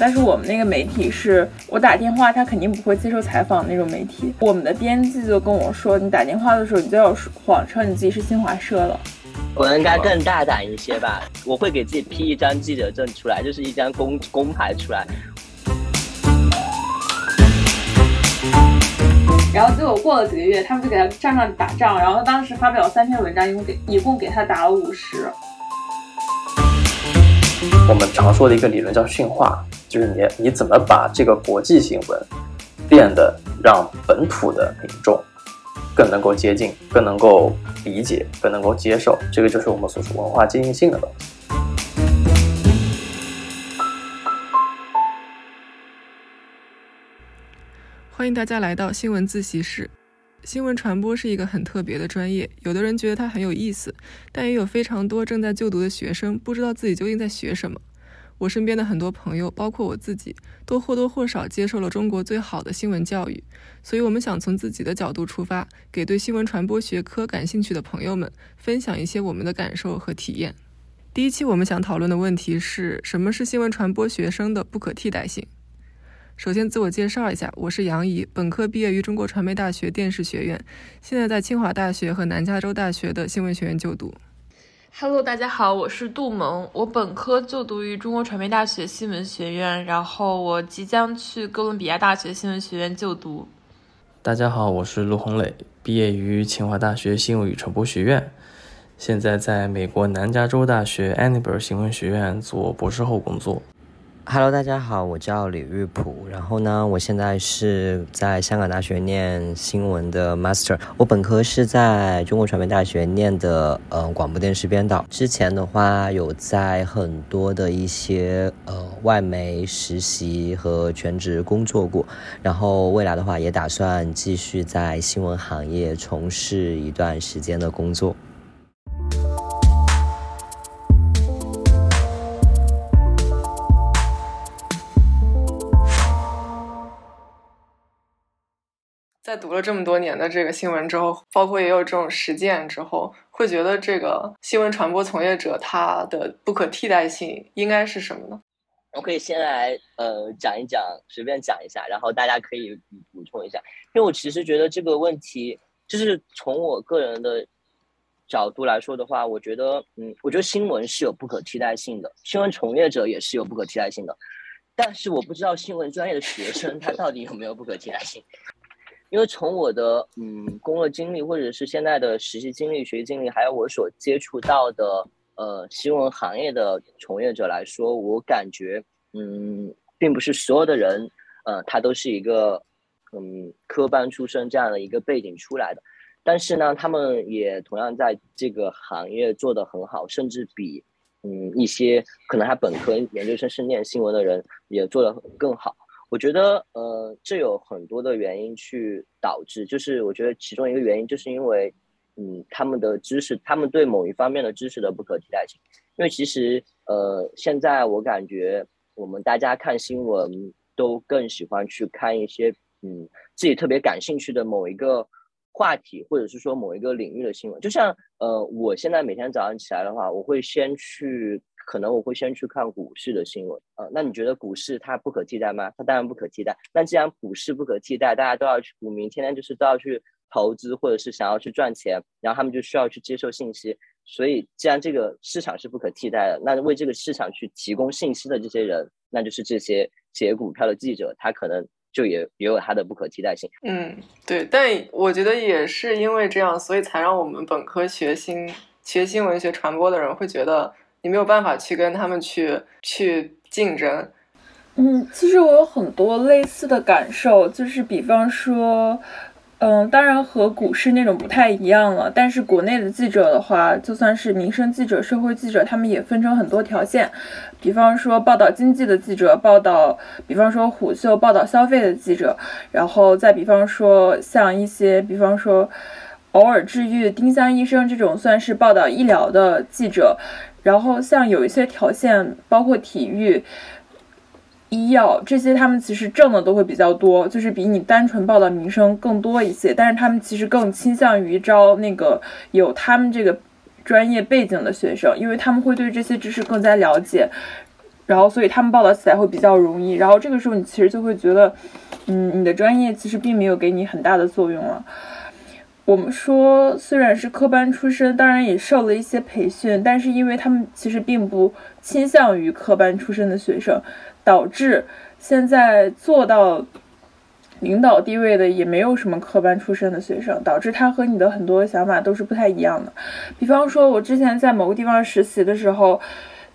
但是我们那个媒体是我打电话，他肯定不会接受采访那种媒体。我们的编辑就跟我说，你打电话的时候，你就要谎称你自己是新华社了。我应该更大胆一些吧，我会给自己批一张记者证出来，就是一张公公牌出来。然后结果过了几个月，他们就给他账上打仗，然后他当时发表了三篇文章，一共给一共给他打了五十。我们常说的一个理论叫驯化，就是你你怎么把这个国际新闻变得让本土的民众更能够接近、更能够理解、更能够接受，这个就是我们所说文化接近性的东西。欢迎大家来到新闻自习室。新闻传播是一个很特别的专业，有的人觉得它很有意思，但也有非常多正在就读的学生不知道自己究竟在学什么。我身边的很多朋友，包括我自己，都或多或少接受了中国最好的新闻教育，所以我们想从自己的角度出发，给对新闻传播学科感兴趣的朋友们分享一些我们的感受和体验。第一期我们想讨论的问题是什么是新闻传播学生的不可替代性？首先自我介绍一下，我是杨怡，本科毕业于中国传媒大学电视学院，现在在清华大学和南加州大学的新闻学院就读。Hello，大家好，我是杜萌，我本科就读于中国传媒大学新闻学院，然后我即将去哥伦比亚大学新闻学院就读。大家好，我是陆红磊，毕业于清华大学新闻与传播学院，现在在美国南加州大学 Annenberg 新闻学院做博士后工作。Hello，大家好，我叫李玉普。然后呢，我现在是在香港大学念新闻的 Master。我本科是在中国传媒大学念的，呃，广播电视编导。之前的话，有在很多的一些呃外媒实习和全职工作过。然后未来的话，也打算继续在新闻行业从事一段时间的工作。在读了这么多年的这个新闻之后，包括也有这种实践之后，会觉得这个新闻传播从业者他的不可替代性应该是什么呢？我可以先来呃讲一讲，随便讲一下，然后大家可以补充一下。因为我其实觉得这个问题，就是从我个人的角度来说的话，我觉得嗯，我觉得新闻是有不可替代性的，新闻从业者也是有不可替代性的，但是我不知道新闻专业的学生他到底有没有不可替代性。因为从我的嗯工作经历，或者是现在的实习经历、学习经历，还有我所接触到的呃新闻行业的从业者来说，我感觉嗯，并不是所有的人，呃，他都是一个嗯科班出身这样的一个背景出来的。但是呢，他们也同样在这个行业做得很好，甚至比嗯一些可能他本科、研究生是念新闻的人也做得更好。我觉得，呃，这有很多的原因去导致，就是我觉得其中一个原因，就是因为，嗯，他们的知识，他们对某一方面的知识的不可替代性。因为其实，呃，现在我感觉我们大家看新闻都更喜欢去看一些，嗯，自己特别感兴趣的某一个话题，或者是说某一个领域的新闻。就像，呃，我现在每天早上起来的话，我会先去。可能我会先去看股市的新闻呃，那你觉得股市它不可替代吗？它当然不可替代。那既然股市不可替代，大家都要去股民，天天就是都要去投资，或者是想要去赚钱，然后他们就需要去接受信息。所以，既然这个市场是不可替代的，那为这个市场去提供信息的这些人，那就是这些写股票的记者，他可能就也也有他的不可替代性。嗯，对。但我觉得也是因为这样，所以才让我们本科学新学新闻学传播的人会觉得。你没有办法去跟他们去去竞争。嗯，其实我有很多类似的感受，就是比方说，嗯，当然和股市那种不太一样了。但是国内的记者的话，就算是民生记者、社会记者，他们也分成很多条线。比方说报道经济的记者，报道，比方说虎嗅报道消费的记者，然后再比方说像一些，比方说偶尔治愈丁香医生这种算是报道医疗的记者。然后像有一些条线，包括体育、医药这些，他们其实挣的都会比较多，就是比你单纯报的民生更多一些。但是他们其实更倾向于招那个有他们这个专业背景的学生，因为他们会对这些知识更加了解。然后所以他们报道起来会比较容易。然后这个时候你其实就会觉得，嗯，你的专业其实并没有给你很大的作用了。我们说，虽然是科班出身，当然也受了一些培训，但是因为他们其实并不倾向于科班出身的学生，导致现在做到领导地位的也没有什么科班出身的学生，导致他和你的很多想法都是不太一样的。比方说，我之前在某个地方实习的时候。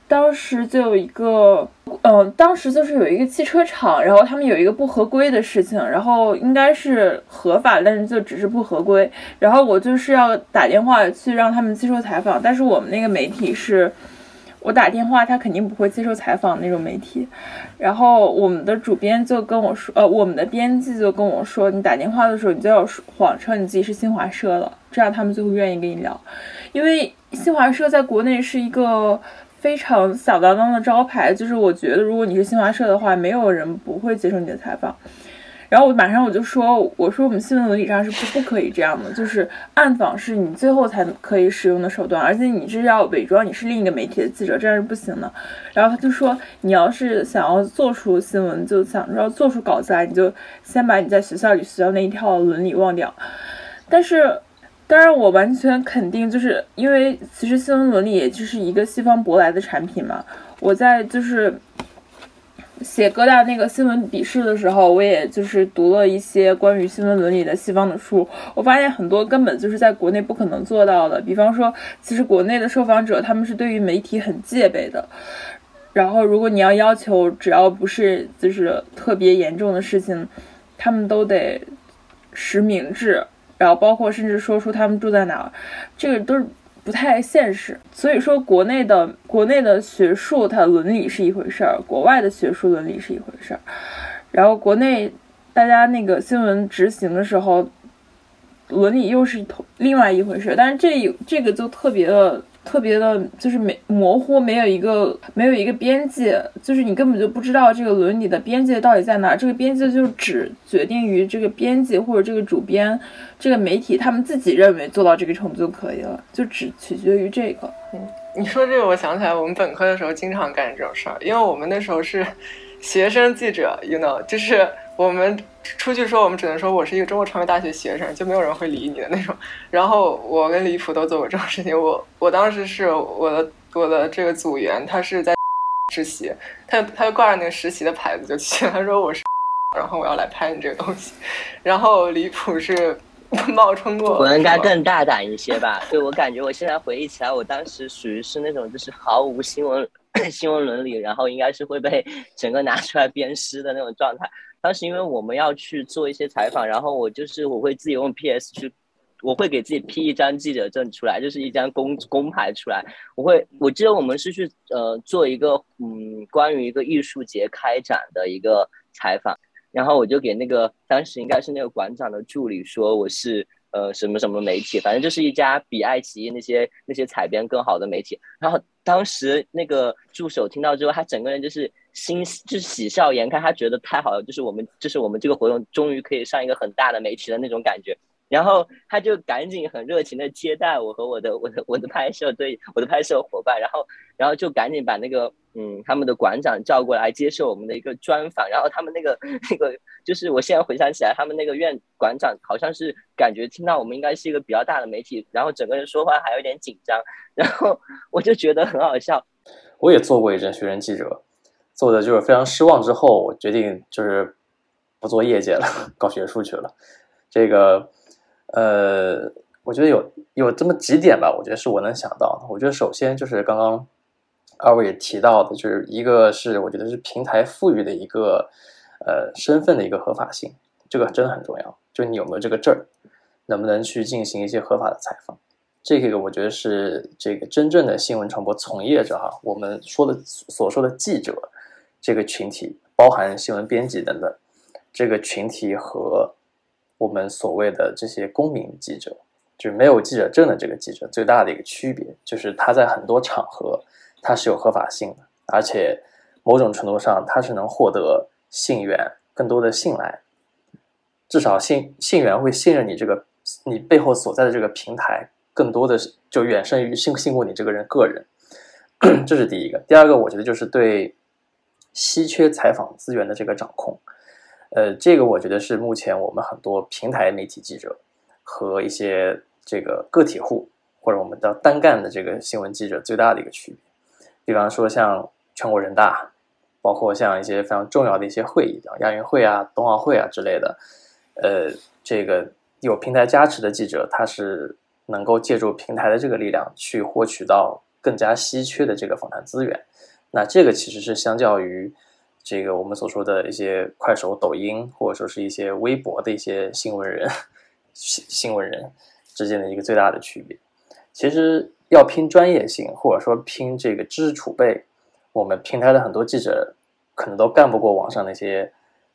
当时就有一个，嗯，当时就是有一个汽车厂，然后他们有一个不合规的事情，然后应该是合法，但是就只是不合规。然后我就是要打电话去让他们接受采访，但是我们那个媒体是，我打电话他肯定不会接受采访那种媒体。然后我们的主编就跟我说，呃，我们的编辑就跟我说，你打电话的时候你就要谎称你自己是新华社的，这样他们就会愿意跟你聊，因为新华社在国内是一个。非常响当当的招牌，就是我觉得如果你是新华社的话，没有人不会接受你的采访。然后我马上我就说，我说我们新闻伦理上是不不可以这样的，就是暗访是你最后才可以使用的手段，而且你这是要伪装你是另一个媒体的记者，这样是不行的。然后他就说，你要是想要做出新闻，就想要做出稿子来，你就先把你在学校里学到那一套伦理忘掉。但是。当然，我完全肯定，就是因为其实新闻伦理也就是一个西方舶来的产品嘛。我在就是写哥大那个新闻笔试的时候，我也就是读了一些关于新闻伦理的西方的书。我发现很多根本就是在国内不可能做到的。比方说，其实国内的受访者他们是对于媒体很戒备的。然后，如果你要要求，只要不是就是特别严重的事情，他们都得实名制。然后包括甚至说出他们住在哪儿，这个都是不太现实。所以说，国内的国内的学术它伦理是一回事儿，国外的学术伦理是一回事儿。然后国内大家那个新闻执行的时候，伦理又是另外一回事儿。但是这这个就特别的。特别的，就是没模糊，没有一个没有一个边界，就是你根本就不知道这个伦理的边界到底在哪。这个边界就只决定于这个编辑或者这个主编、这个媒体他们自己认为做到这个程度就可以了，就只取决于这个。嗯，你说这个，我想起来我们本科的时候经常干这种事儿，因为我们那时候是 学生记者，you know，就是我们。出去说，我们只能说我是一个中国传媒大学学生，就没有人会理你的那种。然后我跟李普都做过这种事情。我我当时是我的我的这个组员，他是在 实习，他他就挂着那个实习的牌子就去，他说我是，然后我要来拍你这个东西。然后李普是冒充过，我应该更大胆一些吧？对我感觉，我现在回忆起来，我当时属于是那种就是毫无新闻 新闻伦理，然后应该是会被整个拿出来鞭尸的那种状态。当时因为我们要去做一些采访，然后我就是我会自己用 PS 去，我会给自己 P 一张记者证出来，就是一张公公牌出来。我会我记得我们是去呃做一个嗯关于一个艺术节开展的一个采访，然后我就给那个当时应该是那个馆长的助理说我是呃什么什么媒体，反正就是一家比爱奇艺那些那些采编更好的媒体。然后当时那个助手听到之后，他整个人就是。心就是喜笑颜开，他觉得太好了，就是我们，就是我们这个活动终于可以上一个很大的媒体的那种感觉。然后他就赶紧很热情的接待我和我的我的我的拍摄对我的拍摄伙伴，然后然后就赶紧把那个嗯他们的馆长叫过来接受我们的一个专访。然后他们那个那个就是我现在回想起来，他们那个院馆长好像是感觉听到我们应该是一个比较大的媒体，然后整个人说话还有点紧张。然后我就觉得很好笑。我也做过一阵学生记者。做的就是非常失望，之后我决定就是不做业界了，搞学术去了。这个呃，我觉得有有这么几点吧，我觉得是我能想到的。我觉得首先就是刚刚二位也提到的，就是一个是我觉得是平台赋予的一个呃身份的一个合法性，这个真的很重要。就你有没有这个证儿，能不能去进行一些合法的采访？这个我觉得是这个真正的新闻传播从业者哈，我们说的所说的记者。这个群体包含新闻编辑等等，这个群体和我们所谓的这些公民记者，就是没有记者证的这个记者，最大的一个区别就是他在很多场合他是有合法性的，而且某种程度上他是能获得信源更多的信赖，至少信信源会信任你这个你背后所在的这个平台，更多的就远胜于信信过你这个人个人，这是第一个。第二个，我觉得就是对。稀缺采访资源的这个掌控。呃，这个我觉得是目前我们很多平台媒体记者和一些这个个体户或者我们的单干的这个新闻记者最大的一个区别。比方说像全国人大，包括像一些非常重要的一些会议，像亚运会啊、冬奥会啊之类的，呃，这个有平台加持的记者，他是能够借助平台的这个力量去获取到更加稀缺的这个访谈资源。那这个其实是相较于。这个我们所说的一些快手、抖音，或者说是一些微博的一些新闻人、新新闻人之间的一个最大的区别。其实要拼专业性，或者说拼这个知识储备，我们平台的很多记者可能都干不过网上那些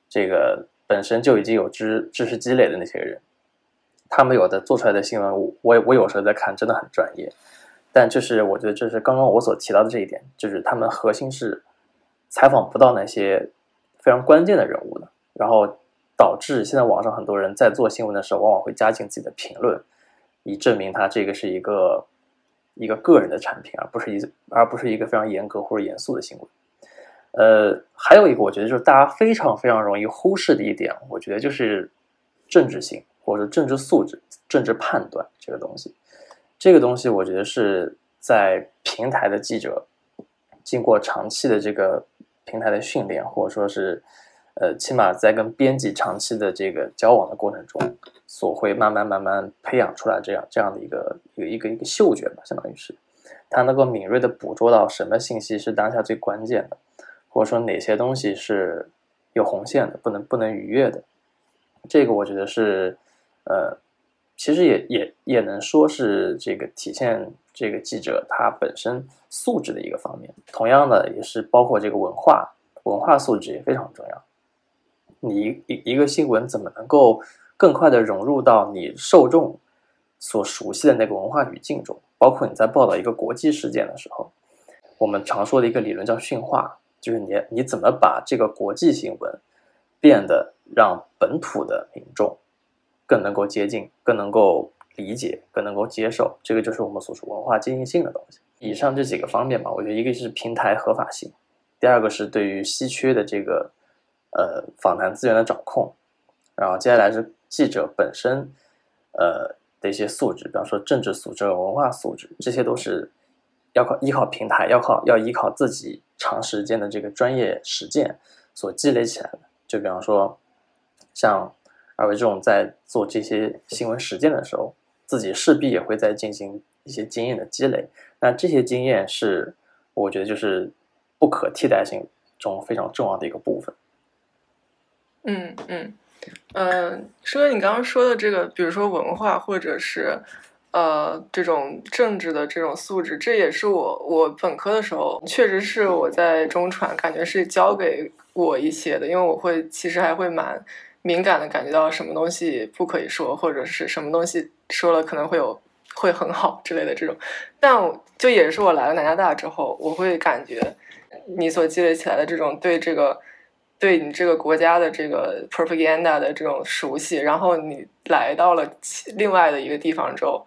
这个本身就已经有知知识积累的那些人。他们有的做出来的新闻，我我我有时候在看，真的很专业。但就是我觉得，这是刚刚我所提到的这一点，就是他们核心是。采访不到那些非常关键的人物的，然后导致现在网上很多人在做新闻的时候，往往会加进自己的评论，以证明他这个是一个一个个人的产品，而不是一而不是一个非常严格或者严肃的新闻。呃，还有一个我觉得就是大家非常非常容易忽视的一点，我觉得就是政治性或者政治素质、政治判断这个东西。这个东西我觉得是在平台的记者经过长期的这个。平台的训练，或者说是，呃，起码在跟编辑长期的这个交往的过程中，所会慢慢慢慢培养出来这样这样的一个一个一个一个嗅觉吧，相当于是，他能够敏锐的捕捉到什么信息是当下最关键的，或者说哪些东西是有红线的，不能不能逾越的，这个我觉得是，呃，其实也也也能说是这个体现。这个记者他本身素质的一个方面，同样的也是包括这个文化文化素质也非常重要。你一一个新闻怎么能够更快的融入到你受众所熟悉的那个文化语境中？包括你在报道一个国际事件的时候，我们常说的一个理论叫驯化，就是你你怎么把这个国际新闻变得让本土的民众更能够接近，更能够。理解更能够接受，这个就是我们所说文化接近性的东西。以上这几个方面吧，我觉得一个是平台合法性，第二个是对于稀缺的这个呃访谈资源的掌控，然后接下来是记者本身呃的一些素质，比方说政治素质、文化素质，这些都是要靠依靠平台，要靠要依靠自己长时间的这个专业实践所积累起来的。就比方说像而这种在做这些新闻实践的时候。自己势必也会在进行一些经验的积累，那这些经验是我觉得就是不可替代性中非常重要的一个部分。嗯嗯嗯，说你刚刚说的这个，比如说文化或者是呃这种政治的这种素质，这也是我我本科的时候确实是我在中传感觉是教给我一些的，因为我会其实还会蛮。敏感的感觉到什么东西不可以说，或者是什么东西说了可能会有会很好之类的这种，但就也是我来了南加大之后，我会感觉你所积累起来的这种对这个对你这个国家的这个 propaganda 的这种熟悉，然后你来到了另外的一个地方之后，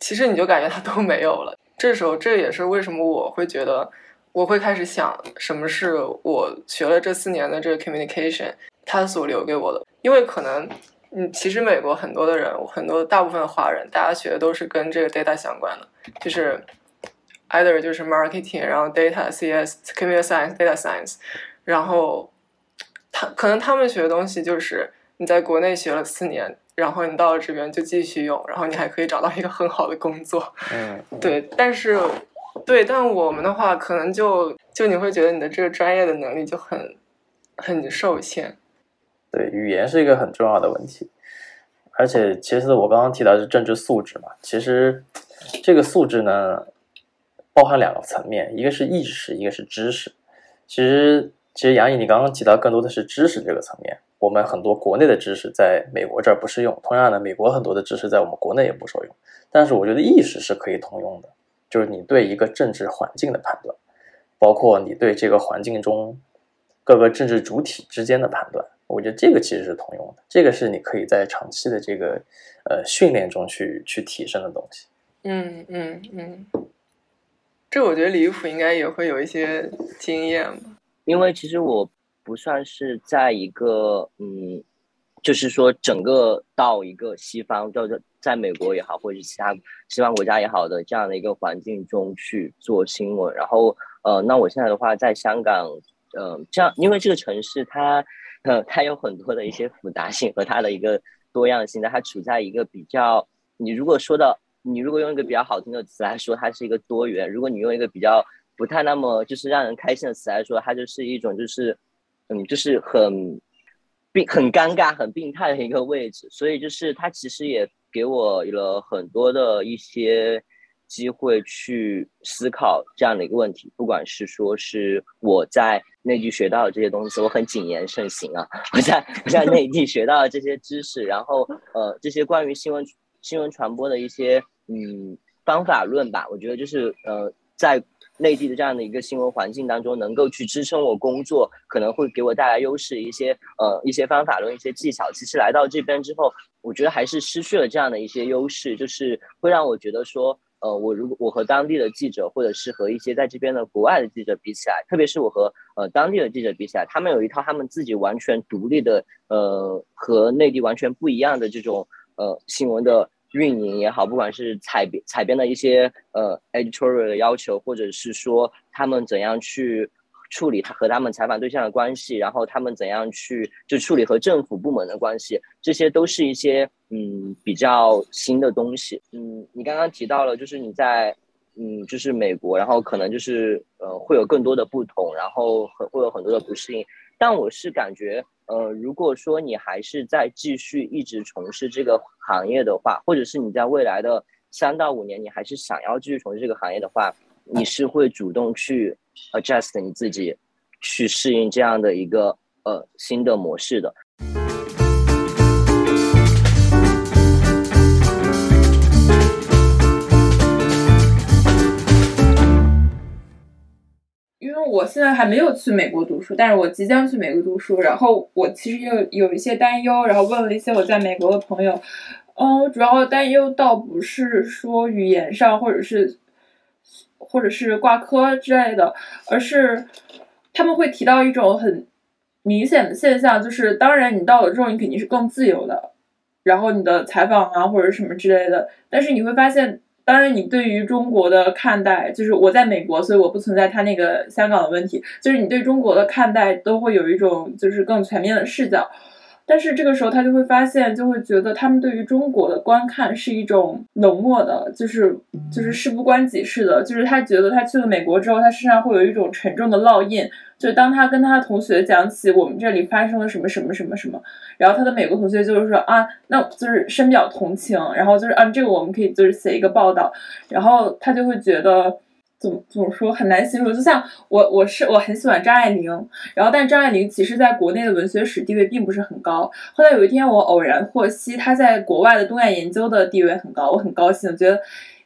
其实你就感觉它都没有了。这时候这也是为什么我会觉得我会开始想，什么是我学了这四年的这个 communication。他所留给我的，因为可能，嗯，其实美国很多的人，很多大部分的华人，大家学的都是跟这个 data 相关的，就是 either 就是 marketing，然后 data CS，computer science，data science，然后他可能他们学的东西就是你在国内学了四年，然后你到了这边就继续用，然后你还可以找到一个很好的工作，嗯，对，但是对，但我们的话可能就就你会觉得你的这个专业的能力就很很受限。对，语言是一个很重要的问题，而且其实我刚刚提到是政治素质嘛，其实这个素质呢，包含两个层面，一个是意识，一个是知识。其实，其实杨毅，你刚刚提到更多的是知识这个层面，我们很多国内的知识在美国这儿不适用，同样的，美国很多的知识在我们国内也不受用。但是，我觉得意识是可以通用的，就是你对一个政治环境的判断，包括你对这个环境中各个政治主体之间的判断。我觉得这个其实是通用的，这个是你可以在长期的这个呃训练中去去提升的东西。嗯嗯嗯，这我觉得李普应该也会有一些经验吧。因为其实我不算是在一个嗯，就是说整个到一个西方，就是在美国也好，或者是其他西方国家也好的这样的一个环境中去做新闻。然后呃，那我现在的话在香港，嗯，这样因为这个城市它呃它有很多的一些复杂性和它的一个多样性，它处在一个比较，你如果说到你如果用一个比较好听的词来说，它是一个多元；如果你用一个比较不太那么就是让人开心的词来说，它就是一种就是嗯，就是很病很尴尬、很病态的一个位置。所以就是它其实也给我了很多的一些机会去思考这样的一个问题。不管是说是我在内地学到的这些东西，我很谨言慎行啊，我在我在内地学到的这些知识，然后呃，这些关于新闻新闻传播的一些。嗯，方法论吧，我觉得就是呃，在内地的这样的一个新闻环境当中，能够去支撑我工作，可能会给我带来优势一些呃一些方法论、一些技巧。其实来到这边之后，我觉得还是失去了这样的一些优势，就是会让我觉得说，呃，我如果我和当地的记者，或者是和一些在这边的国外的记者比起来，特别是我和呃当地的记者比起来，他们有一套他们自己完全独立的呃和内地完全不一样的这种呃新闻的。运营也好，不管是采编采编的一些呃 editorial 的要求，或者是说他们怎样去处理他和他们采访对象的关系，然后他们怎样去就处理和政府部门的关系，这些都是一些嗯比较新的东西。嗯，你刚刚提到了，就是你在嗯就是美国，然后可能就是呃会有更多的不同，然后很会有很多的不适应，但我是感觉。呃，如果说你还是在继续一直从事这个行业的话，或者是你在未来的三到五年，你还是想要继续从事这个行业的话，你是会主动去 adjust 你自己，去适应这样的一个呃新的模式的。因为我现在还没有去美国读书，但是我即将去美国读书。然后我其实有有一些担忧，然后问了一些我在美国的朋友。嗯，主要担忧倒不是说语言上，或者是或者是挂科之类的，而是他们会提到一种很明显的现象，就是当然你到了之后，你肯定是更自由的，然后你的采访啊或者什么之类的，但是你会发现。当然，你对于中国的看待，就是我在美国，所以我不存在他那个香港的问题。就是你对中国的看待，都会有一种就是更全面的视角。但是这个时候，他就会发现，就会觉得他们对于中国的观看是一种冷漠的，就是就是事不关己似的。就是他觉得他去了美国之后，他身上会有一种沉重的烙印。就当他跟他的同学讲起我们这里发生了什么什么什么什么，然后他的美国同学就是说啊，那就是深表同情，然后就是啊，这个我们可以就是写一个报道，然后他就会觉得。怎么怎么说很难形容，就像我我是我很喜欢张爱玲，然后但张爱玲其实在国内的文学史地位并不是很高。后来有一天我偶然获悉她在国外的东亚研究的地位很高，我很高兴，觉得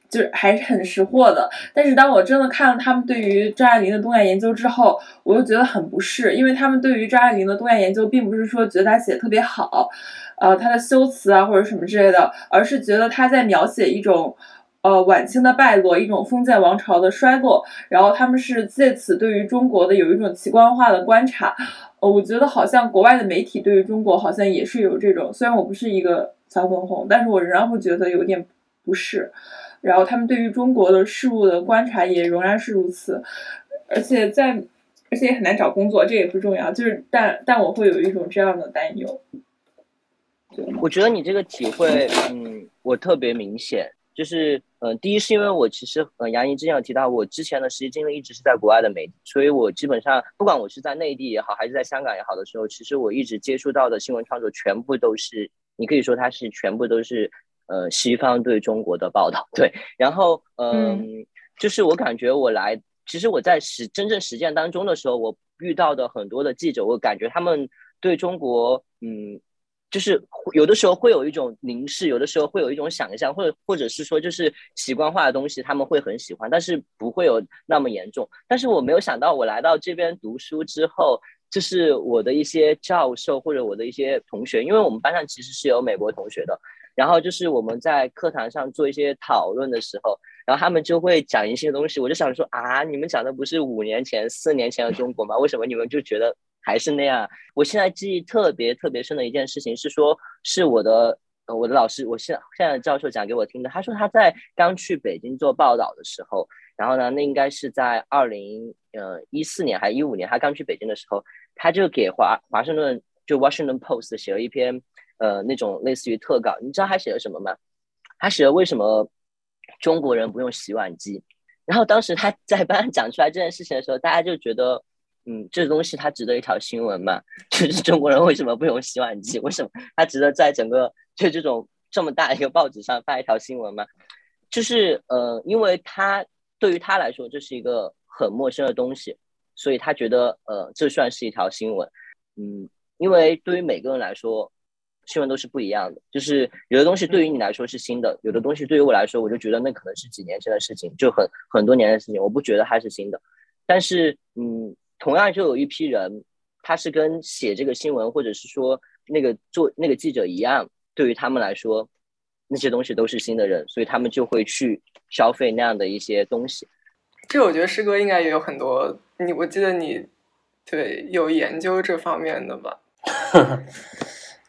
就是还是很识货的。但是当我真的看了他们对于张爱玲的东亚研究之后，我又觉得很不适，因为他们对于张爱玲的东亚研究并不是说觉得她写的特别好，呃，她的修辞啊或者什么之类的，而是觉得她在描写一种。呃，晚清的败落，一种封建王朝的衰落，然后他们是借此对于中国的有一种奇观化的观察。呃，我觉得好像国外的媒体对于中国好像也是有这种，虽然我不是一个小粉红，但是我仍然会觉得有点不适。然后他们对于中国的事物的观察也仍然是如此，而且在，而且也很难找工作，这也不重要，就是但但我会有一种这样的担忧。我觉得你这个体会，嗯，我特别明显。就是，嗯，第一是因为我其实，嗯，杨怡之前有提到，我之前的实习经历一直是在国外的媒体，所以我基本上不管我是在内地也好，还是在香港也好的时候，其实我一直接触到的新闻创作全部都是，你可以说它是全部都是，呃，西方对中国的报道，对。然后，嗯，就是我感觉我来，其实我在实真正实践当中的时候，我遇到的很多的记者，我感觉他们对中国，嗯。就是有的时候会有一种凝视，有的时候会有一种想象，或者或者是说就是习惯化的东西，他们会很喜欢，但是不会有那么严重。但是我没有想到，我来到这边读书之后，就是我的一些教授或者我的一些同学，因为我们班上其实是有美国同学的，然后就是我们在课堂上做一些讨论的时候，然后他们就会讲一些东西，我就想说啊，你们讲的不是五年前、四年前的中国吗？为什么你们就觉得还是那样？我现在记忆特别特别深的一件事情是说，是我的我的老师，我现现在的教授讲给我听的。他说他在刚去北京做报道的时候，然后呢，那应该是在二零呃一四年还是一五年，他刚去北京的时候，他就给华华盛顿就 Washington Post 写了一篇呃那种类似于特稿。你知道他写了什么吗？他写了为什么中国人不用洗碗机。然后当时他在班上讲出来这件事情的时候，大家就觉得，嗯，这东西它值得一条新闻嘛？就是中国人为什么不用洗碗机？为什么它值得在整个就这种这么大一个报纸上发一条新闻吗？就是呃，因为他对于他来说这是一个很陌生的东西，所以他觉得呃，这算是一条新闻。嗯，因为对于每个人来说。新闻都是不一样的，就是有的东西对于你来说是新的，有的东西对于我来说，我就觉得那可能是几年前的事情，就很很多年的事情，我不觉得它是新的。但是，嗯，同样就有一批人，他是跟写这个新闻或者是说那个做那个记者一样，对于他们来说，那些东西都是新的人，所以他们就会去消费那样的一些东西。这我觉得师哥应该也有很多，你我记得你对有研究这方面的吧？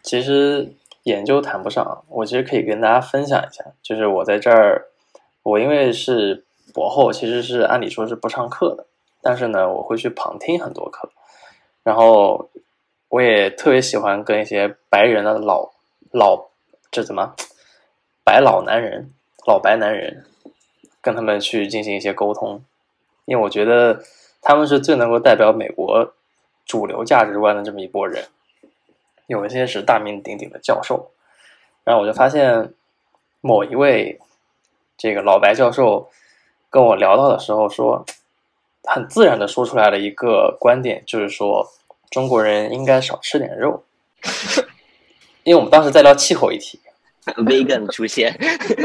其实研究谈不上，我其实可以跟大家分享一下，就是我在这儿，我因为是博后，其实是按理说是不上课的，但是呢，我会去旁听很多课，然后我也特别喜欢跟一些白人的老老这怎么白老男人、老白男人，跟他们去进行一些沟通，因为我觉得他们是最能够代表美国主流价值观的这么一波人。有一些是大名鼎鼎的教授，然后我就发现某一位这个老白教授跟我聊到的时候，说很自然的说出来了一个观点，就是说中国人应该少吃点肉，因为我们当时在聊气候议题，vegan 出现，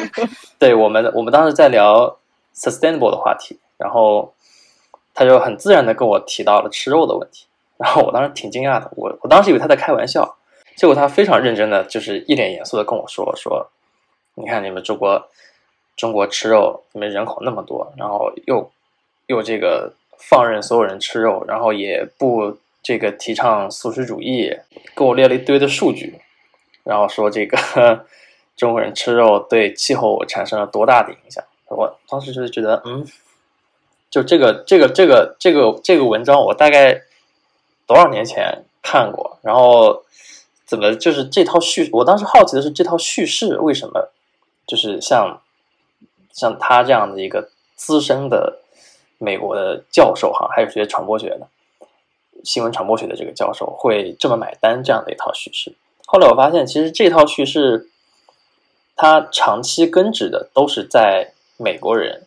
对我们我们当时在聊 sustainable 的话题，然后他就很自然的跟我提到了吃肉的问题。然后我当时挺惊讶的，我我当时以为他在开玩笑，结果他非常认真的，就是一脸严肃的跟我说说，你看你们中国中国吃肉，你们人口那么多，然后又又这个放任所有人吃肉，然后也不这个提倡素食主义，给我列了一堆的数据，然后说这个 中国人吃肉对气候产生了多大的影响，我当时就是觉得，嗯，就这个这个这个这个这个文章，我大概。多少年前看过，然后怎么就是这套叙？我当时好奇的是这套叙事为什么就是像像他这样的一个资深的美国的教授哈，还有学传播学的新闻传播学的这个教授会这么买单这样的一套叙事？后来我发现，其实这套叙事它长期根植的都是在美国人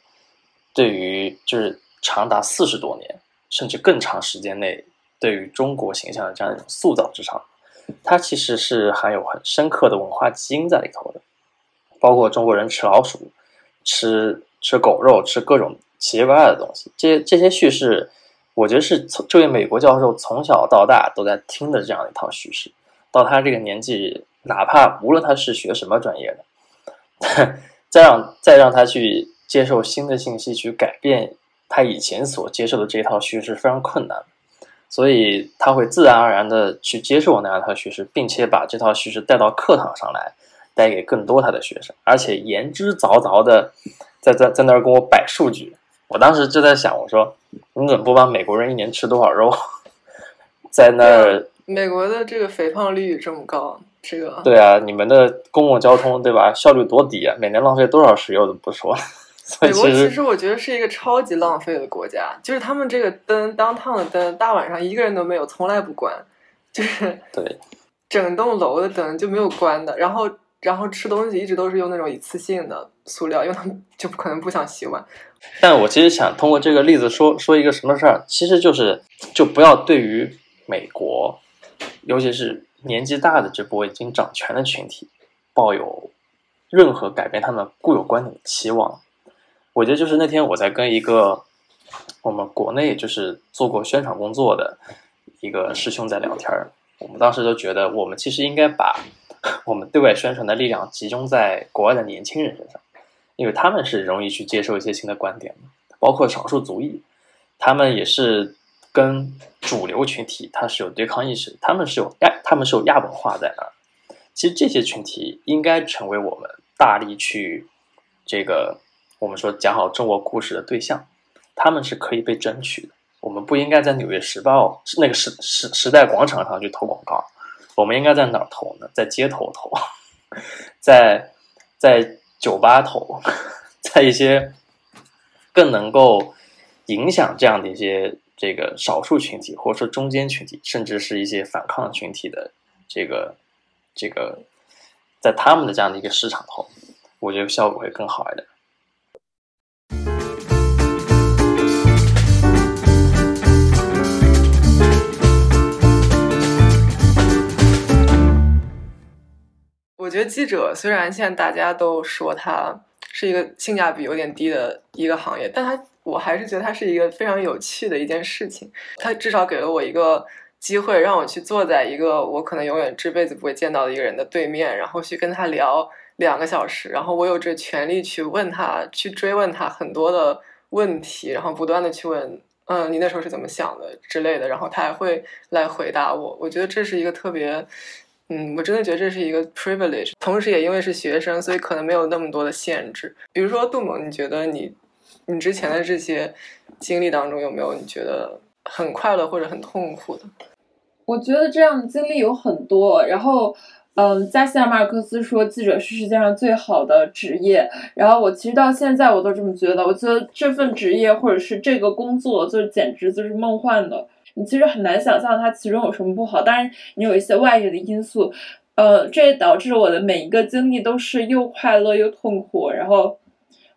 对于就是长达四十多年甚至更长时间内。对于中国形象的这样一种塑造之上，它其实是含有很深刻的文化基因在里头的，包括中国人吃老鼠、吃吃狗肉、吃各种奇奇怪怪的东西。这这些叙事，我觉得是从这位美国教授从小到大都在听的这样一套叙事。到他这个年纪，哪怕无论他是学什么专业的，再让再让他去接受新的信息，去改变他以前所接受的这一套叙事，非常困难。所以他会自然而然的去接受那样一套叙事，并且把这套叙事带到课堂上来，带给更多他的学生，而且言之凿凿的在在在那儿跟我摆数据。我当时就在想，我说你怎么不把美国人一年吃多少肉，在那儿？美国的这个肥胖率这么高，这个对啊，你们的公共交通对吧？效率多低啊，每年浪费多少石油都不说。美国其实我觉得是一个超级浪费的国家，就是他们这个灯当趟的灯，大晚上一个人都没有，从来不关，就是对，整栋楼的灯就没有关的。然后，然后吃东西一直都是用那种一次性的塑料，因为他们就不可能不想洗碗。但我其实想通过这个例子说说一个什么事儿，其实就是就不要对于美国，尤其是年纪大的这波已经掌权的群体，抱有任何改变他们固有观点的期望。我觉得就是那天我在跟一个我们国内就是做过宣传工作的一个师兄在聊天儿，我们当时就觉得我们其实应该把我们对外宣传的力量集中在国外的年轻人身上，因为他们是容易去接受一些新的观点，包括少数族裔，他们也是跟主流群体他是有对抗意识，他们是有亚他们是有亚文化在那儿。其实这些群体应该成为我们大力去这个我们说讲好中国故事的对象，他们是可以被争取的。我们不应该在《纽约时报》那个时时时代广场上去投广告，我们应该在哪儿投呢？在街头投，在在酒吧投，在一些更能够影响这样的一些这个少数群体，或者说中间群体，甚至是一些反抗群体的这个这个，在他们的这样的一个市场投，我觉得效果会更好一点。我觉得记者虽然现在大家都说他是一个性价比有点低的一个行业，但他我还是觉得它是一个非常有趣的一件事情。它至少给了我一个机会，让我去坐在一个我可能永远这辈子不会见到的一个人的对面，然后去跟他聊两个小时，然后我有这权利去问他，去追问他很多的问题，然后不断的去问，嗯，你那时候是怎么想的之类的，然后他还会来回答我。我觉得这是一个特别。嗯，我真的觉得这是一个 privilege，同时也因为是学生，所以可能没有那么多的限制。比如说杜蒙，你觉得你你之前的这些经历当中有没有你觉得很快乐或者很痛苦的？我觉得这样的经历有很多。然后，嗯，加西亚马尔克斯说记者是世界上最好的职业。然后我其实到现在我都这么觉得。我觉得这份职业或者是这个工作，就简直就是梦幻的。你其实很难想象它其中有什么不好，当然你有一些外界的因素，呃，这也导致我的每一个经历都是又快乐又痛苦，然后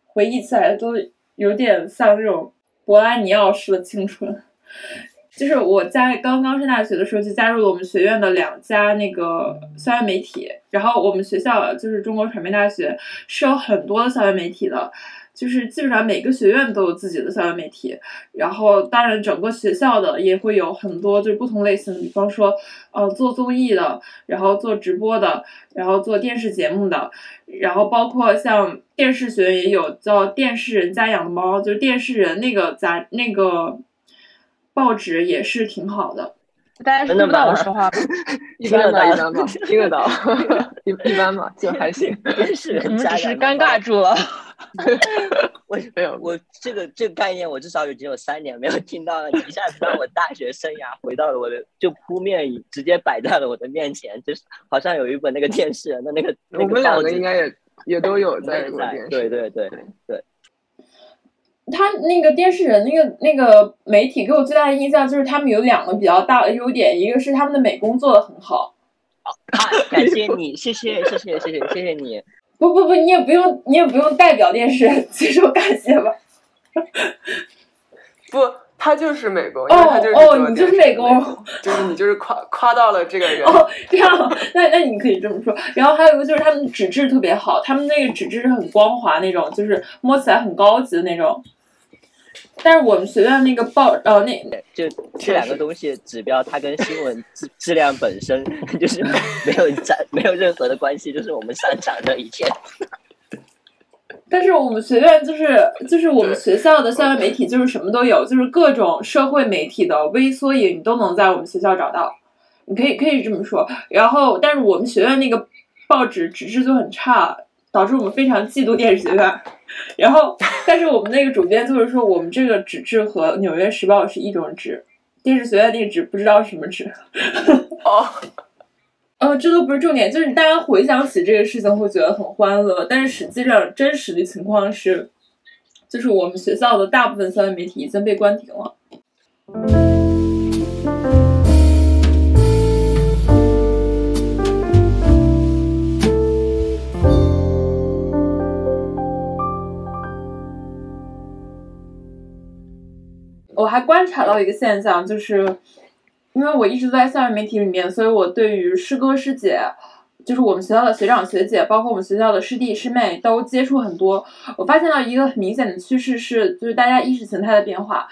回忆起来都有点像这种博拉尼奥式的青春。就是我在刚刚上大学的时候就加入了我们学院的两家那个校园媒体，然后我们学校就是中国传媒大学是有很多的校园媒体的。就是基本上每个学院都有自己的校园媒体，然后当然整个学校的也会有很多就是不同类型的，比方说呃做综艺的，然后做直播的，然后做电视节目的，然后包括像电视学院也有叫电视人家养的猫，就是电视人那个杂那个报纸也是挺好的。大家 听得到我说话吗？一般吧，一般吧，听得到，一一般吧，就还行。电视人 只是尴尬住了。我没有，我这个这个概念，我至少已经有三年没有听到了。一下子让我大学生涯回到了我的，就扑面直接摆在了我的面前，就是好像有一本那个电视人的那个。我们两个应该也也都有在。在对对对对。他那个电视人，那个那个媒体给我最大的印象就是他们有两个比较大的优点，一个是他们的美工做的很好。好，感谢你，谢谢谢谢谢谢谢谢你。不不不，你也不用，你也不用代表电视接受感谢吧。不，他就是美工，哦哦，你就是美工，就是你就是夸夸到了这个人。哦，这样，那那你可以这么说。然后还有一个就是他们纸质特别好，他们那个纸质是很光滑那种，就是摸起来很高级的那种。但是我们学院那个报，呃，那就这两个东西指标，它跟新闻质质量本身就是没有沾没有任何的关系，就是我们擅长的一切。但是我们学院就是就是我们学校的校园媒体就是什么都有，就是各种社会媒体的微缩影你都能在我们学校找到，你可以可以这么说。然后，但是我们学院那个报纸纸质就很差。导致我们非常嫉妒电视学院，然后，但是我们那个主编就是说，我们这个纸质和《纽约时报》是一种纸，电视学院那个纸不知道什么纸。哦，呃，这都不是重点，就是大家回想起这个事情会觉得很欢乐，但是实际上真实的情况是，就是我们学校的大部分校园媒体已经被关停了。我还观察到一个现象，就是因为我一直在校园媒体里面，所以我对于师哥师姐，就是我们学校的学长学姐，包括我们学校的师弟师妹都接触很多。我发现到一个很明显的趋势是，就是大家意识形态的变化。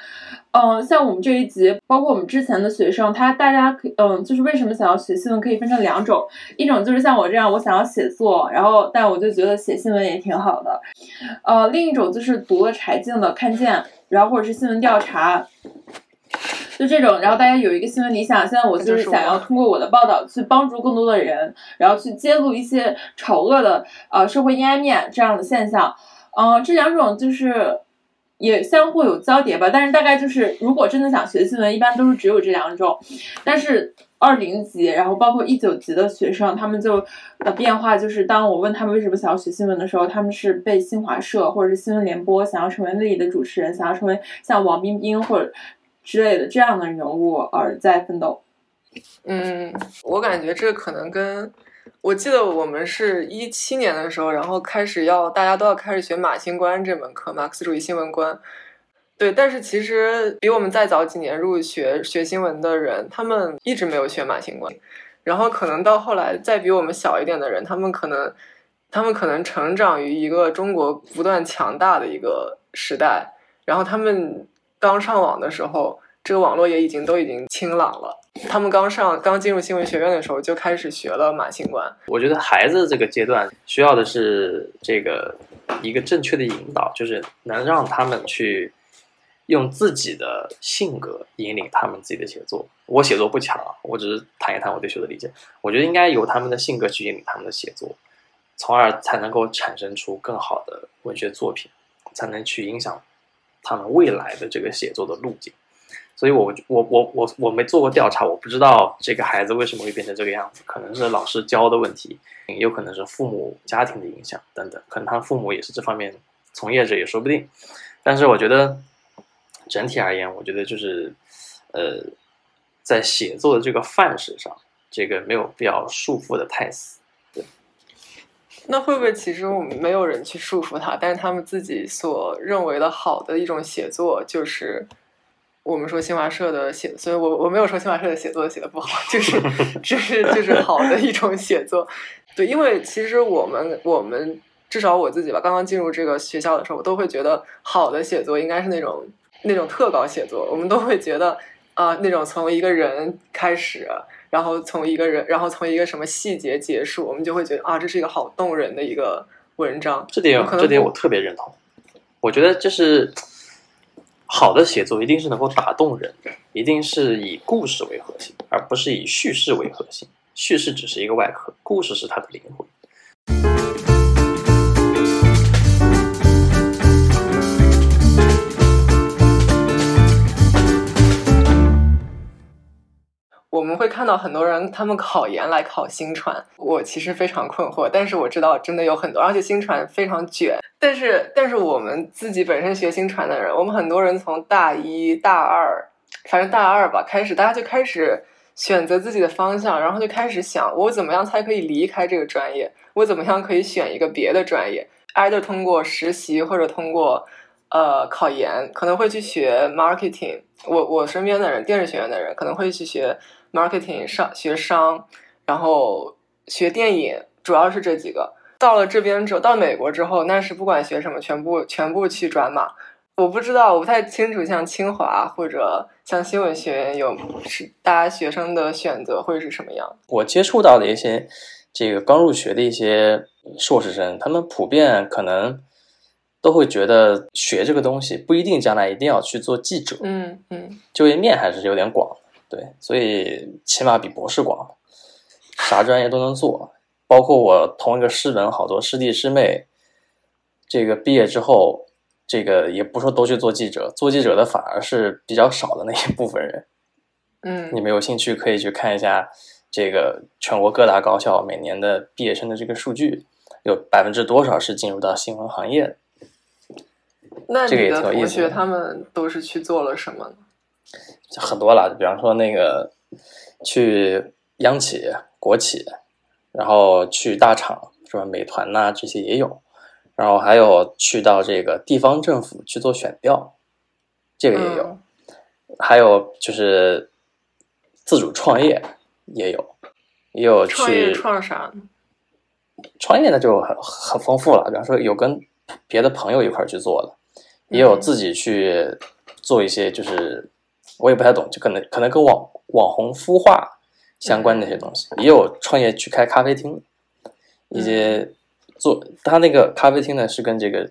嗯，像我们这一级，包括我们之前的学生，他大家可嗯，就是为什么想要学新闻，可以分成两种，一种就是像我这样，我想要写作，然后但我就觉得写新闻也挺好的。呃，另一种就是读了柴静的《看见》，然后或者是新闻调查。就这种，然后大家有一个新闻理想，现在我就是想要通过我的报道去帮助更多的人，然后去揭露一些丑恶的呃社会阴暗面这样的现象。嗯，这两种就是也相互有交叠吧，但是大概就是如果真的想学新闻，一般都是只有这两种。但是二零级，然后包括一九级的学生，他们就的变化就是，当我问他们为什么想要学新闻的时候，他们是被新华社或者是新闻联播想要成为那里的主持人，想要成为像王冰冰或者。之类的这样的人物而在奋斗。嗯，我感觉这可能跟我记得我们是一七年的时候，然后开始要大家都要开始学马新观这门课，马克思主义新闻观。对，但是其实比我们再早几年入学学新闻的人，他们一直没有学马新观。然后可能到后来再比我们小一点的人，他们可能他们可能成长于一个中国不断强大的一个时代，然后他们。刚上网的时候，这个网络也已经都已经清朗了。他们刚上刚进入新闻学院的时候，就开始学了马新观。我觉得孩子这个阶段需要的是这个一个正确的引导，就是能让他们去用自己的性格引领他们自己的写作。我写作不强，我只是谈一谈我对学的理解。我觉得应该由他们的性格去引领他们的写作，从而才能够产生出更好的文学作品，才能去影响。他们未来的这个写作的路径，所以，我我我我我没做过调查，我不知道这个孩子为什么会变成这个样子，可能是老师教的问题，也有可能是父母家庭的影响等等，可能他父母也是这方面从业者也说不定。但是，我觉得整体而言，我觉得就是，呃，在写作的这个范式上，这个没有必要束缚的太死。那会不会其实我们没有人去束缚他，但是他们自己所认为的好的一种写作，就是我们说新华社的写，所以我我没有说新华社的写作写的不好，就是 就是就是好的一种写作。对，因为其实我们我们至少我自己吧，刚刚进入这个学校的时候，我都会觉得好的写作应该是那种那种特稿写作，我们都会觉得啊，那种从一个人开始。然后从一个人，然后从一个什么细节结束，我们就会觉得啊，这是一个好动人的一个文章。这点，这点我特别认同。我觉得就是好的写作一定是能够打动人的，一定是以故事为核心，而不是以叙事为核心。叙事只是一个外壳，故事是它的灵魂。我们会看到很多人，他们考研来考新传，我其实非常困惑。但是我知道，真的有很多，而且新传非常卷。但是，但是我们自己本身学新传的人，我们很多人从大一大二，反正大二吧开始，大家就开始选择自己的方向，然后就开始想，我怎么样才可以离开这个专业？我怎么样可以选一个别的专业？either 通过实习或者通过呃考研，可能会去学 marketing。我我身边的人，电视学院的人可能会去学。Marketing 上学商，然后学电影，主要是这几个。到了这边之后，到美国之后，那是不管学什么，全部全部去转码。我不知道，我不太清楚，像清华或者像新闻学院有是大家学生的选择会是什么样？我接触到的一些这个刚入学的一些硕士生，他们普遍可能都会觉得学这个东西不一定将来一定要去做记者。嗯嗯，就业面还是有点广。对，所以起码比博士广，啥专业都能做，包括我同一个师门好多师弟师妹，这个毕业之后，这个也不说都去做记者，做记者的反而是比较少的那一部分人。嗯，你们有兴趣可以去看一下这个全国各大高校每年的毕业生的这个数据，有百分之多少是进入到新闻行业的？那你的同学他们都是去做了什么呢？很多了，比方说那个去央企、国企，然后去大厂，是吧？美团呐这些也有，然后还有去到这个地方政府去做选调，这个也有，还有就是自主创业也有，也有去创啥？创业呢就很很丰富了，比方说有跟别的朋友一块去做的，也有自己去做一些，就是我也不太懂，就可能可能跟网网红孵化相关的一些东西，也有创业去开咖啡厅，一些做他那个咖啡厅呢是跟这个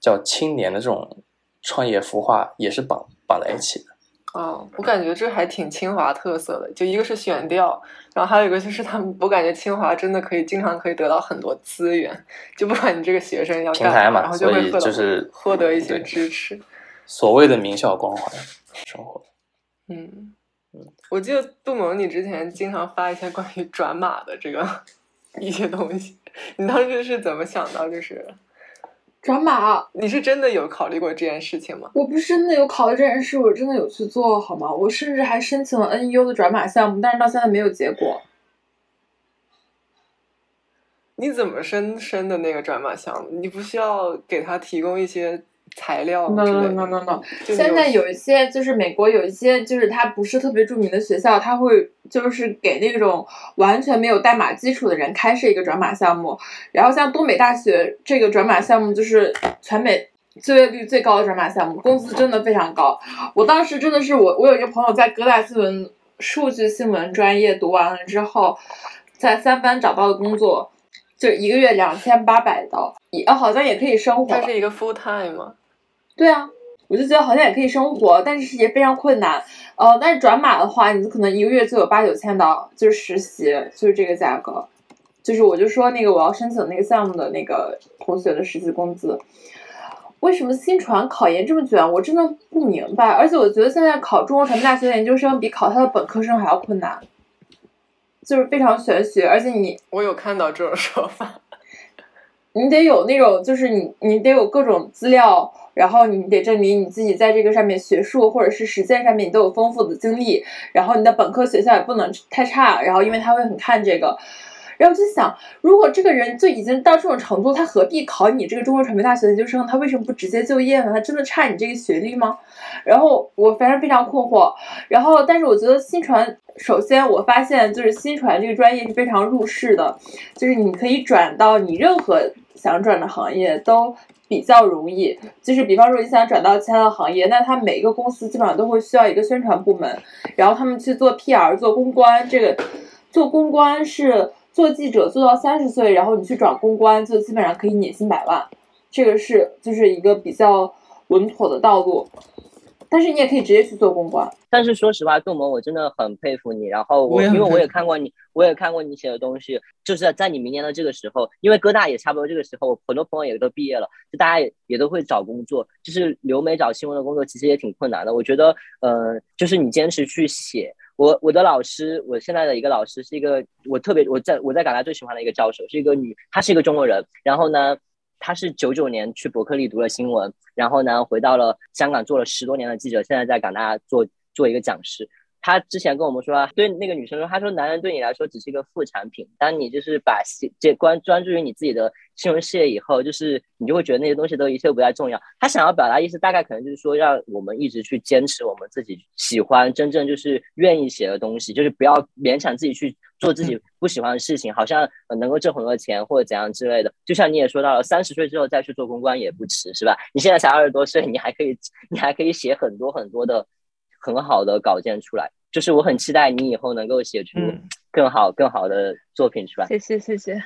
叫青年的这种创业孵化也是绑绑在一起的。哦，我感觉这还挺清华特色的，就一个是选调，然后还有一个就是他们，我感觉清华真的可以经常可以得到很多资源，就不管你这个学生要平台嘛，然后就会获得就是获得一些支持。所谓的名校光环生活。嗯嗯，我记得杜萌，你之前经常发一些关于转码的这个一些东西，你当时是怎么想到就是？转码，你是真的有考虑过这件事情吗？我不是真的有考虑这件事，我真的有去做好吗？我甚至还申请了 NEU 的转码项目，但是到现在没有结果。你怎么申申的那个转码项目？你不需要给他提供一些？材料？no no no no no。现在有一些就是美国有一些就是它不是特别著名的学校，它会就是给那种完全没有代码基础的人开设一个转码项目。然后像东北大学这个转码项目就是全美就业率最高的转码项目，工资真的非常高。我当时真的是我我有一个朋友在哥大新闻数据新闻专业读完了之后，在三番找到的工作，就一个月两千八百刀，也好像也可以生活。它是一个 full time 吗？对啊，我就觉得好像也可以生活，但是也非常困难。呃，但是转码的话，你可能一个月就有八九千刀，就是实习，就是这个价格。就是我就说那个我要申请那个项目的那个同学的实习工资，为什么新传考研这么卷？我真的不明白。而且我觉得现在考中国传媒大学研究生比考他的本科生还要困难，就是非常玄学。而且你，我有看到这种说法，你得有那种，就是你你得有各种资料。然后你得证明你自己在这个上面学术或者是实践上面你都有丰富的经历，然后你的本科学校也不能太差，然后因为他会很看这个，然后我就想，如果这个人就已经到这种程度，他何必考你这个中国传媒大学研究生？他为什么不直接就业呢？他真的差你这个学历吗？然后我反正非常困惑。然后，但是我觉得新传，首先我发现就是新传这个专业是非常入世的，就是你可以转到你任何想转的行业都。比较容易，就是比方说你想转到其他的行业，那他每一个公司基本上都会需要一个宣传部门，然后他们去做 PR 做公关，这个做公关是做记者做到三十岁，然后你去转公关，就基本上可以年薪百万，这个是就是一个比较稳妥的道路。但是你也可以直接去做公关。但是说实话，杜萌，我真的很佩服你。然后我因为我也看过你，我也看过你写的东西，就是在你明年的这个时候，因为哥大也差不多这个时候，很多朋友也都毕业了，就大家也也都会找工作。就是留美找新闻的工作，其实也挺困难的。我觉得，呃，就是你坚持去写。我我的老师，我现在的一个老师是一个我特别我在我在港大最喜欢的一个教授，是一个女，她是一个中国人。然后呢？她是九九年去伯克利读了新闻，然后呢回到了香港做了十多年的记者，现在在港大做做一个讲师。他之前跟我们说，对那个女生说，他说男人对你来说只是一个副产品，当你就是把这关专注于你自己的新闻事业以后，就是你就会觉得那些东西都一切不再重要。他想要表达意思大概可能就是说，让我们一直去坚持我们自己喜欢、真正就是愿意写的东西，就是不要勉强自己去做自己不喜欢的事情，好像能够挣很多钱或者怎样之类的。就像你也说到了，三十岁之后再去做公关也不迟，是吧？你现在才二十多岁，你还可以，你还可以写很多很多的。很好的稿件出来，就是我很期待你以后能够写出更好、更好的作品出来。谢谢，谢谢。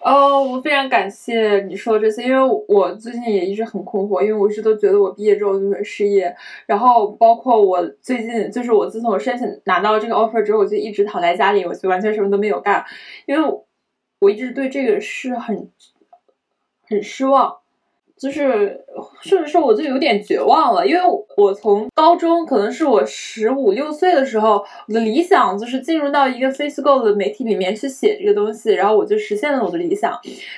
哦，我非常感谢你说这些，因为我最近也一直很困惑，因为我一直都觉得我毕业之后就会失业，然后包括我最近，就是我自从我申请拿到这个 offer 之后，我就一直躺在家里，我就完全什么都没有干，因为我一直对这个事很很失望。就是，甚至说我就有点绝望了，因为我从高中可能是我十五六岁的时候，我的理想就是进入到一个 Facebook 的媒体里面去写这个东西，然后我就实现了我的理想。